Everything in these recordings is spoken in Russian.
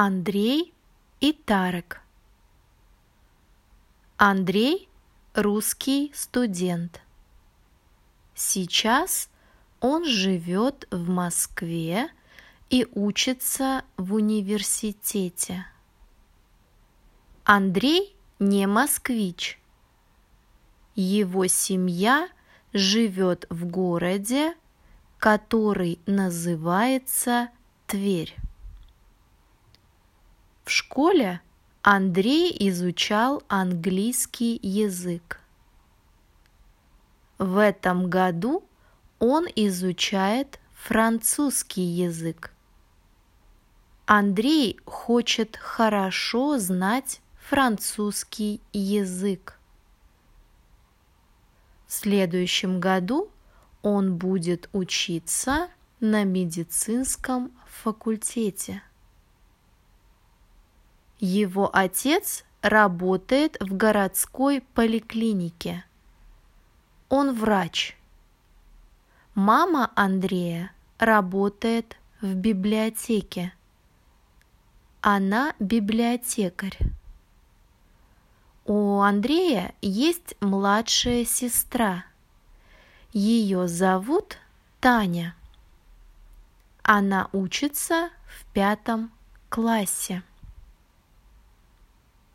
Андрей и Тарек. Андрей – русский студент. Сейчас он живет в Москве и учится в университете. Андрей не москвич. Его семья живет в городе, который называется Тверь. В школе Андрей изучал английский язык. В этом году он изучает французский язык. Андрей хочет хорошо знать французский язык. В следующем году он будет учиться на медицинском факультете. Его отец работает в городской поликлинике. Он врач. Мама Андрея работает в библиотеке. Она библиотекарь. У Андрея есть младшая сестра. Ее зовут Таня. Она учится в пятом классе.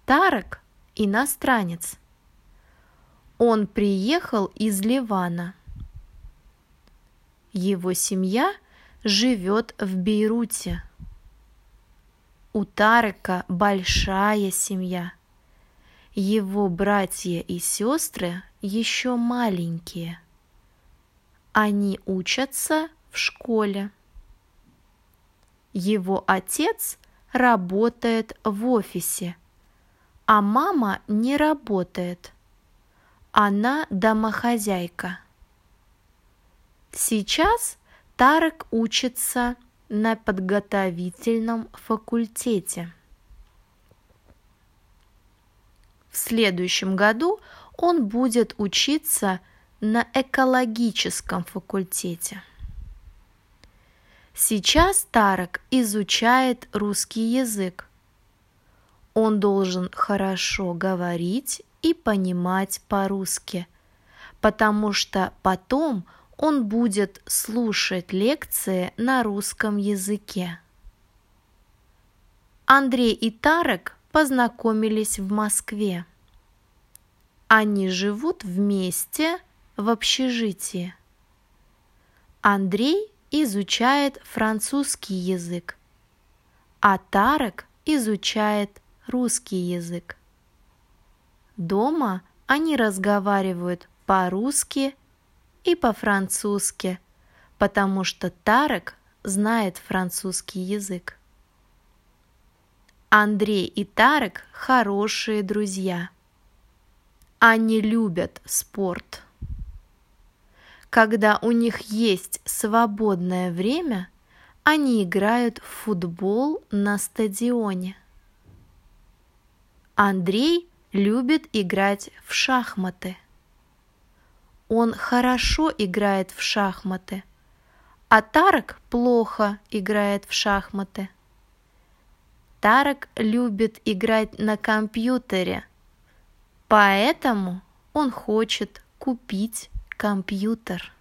Тарек – иностранец. Он приехал из Ливана. Его семья живет в Бейруте. У Тарека большая семья. Его братья и сестры еще маленькие. Они учатся в школе. Его отец работает в офисе – а мама не работает. Она домохозяйка. Сейчас Тарек учится на подготовительном факультете. В следующем году он будет учиться на экологическом факультете. Сейчас Тарек изучает русский язык – он должен хорошо говорить и понимать по-русски, потому что потом он будет слушать лекции на русском языке. Андрей и Тарек познакомились в Москве. Они живут вместе в общежитии. Андрей изучает французский язык, а Тарек изучает русский язык. Дома они разговаривают по-русски и по-французски, потому что Тарек знает французский язык. Андрей и Тарек хорошие друзья. Они любят спорт. Когда у них есть свободное время, они играют в футбол на стадионе. Андрей любит играть в шахматы. Он хорошо играет в шахматы, а Тарек плохо играет в шахматы. Тарек любит играть на компьютере, поэтому он хочет купить компьютер.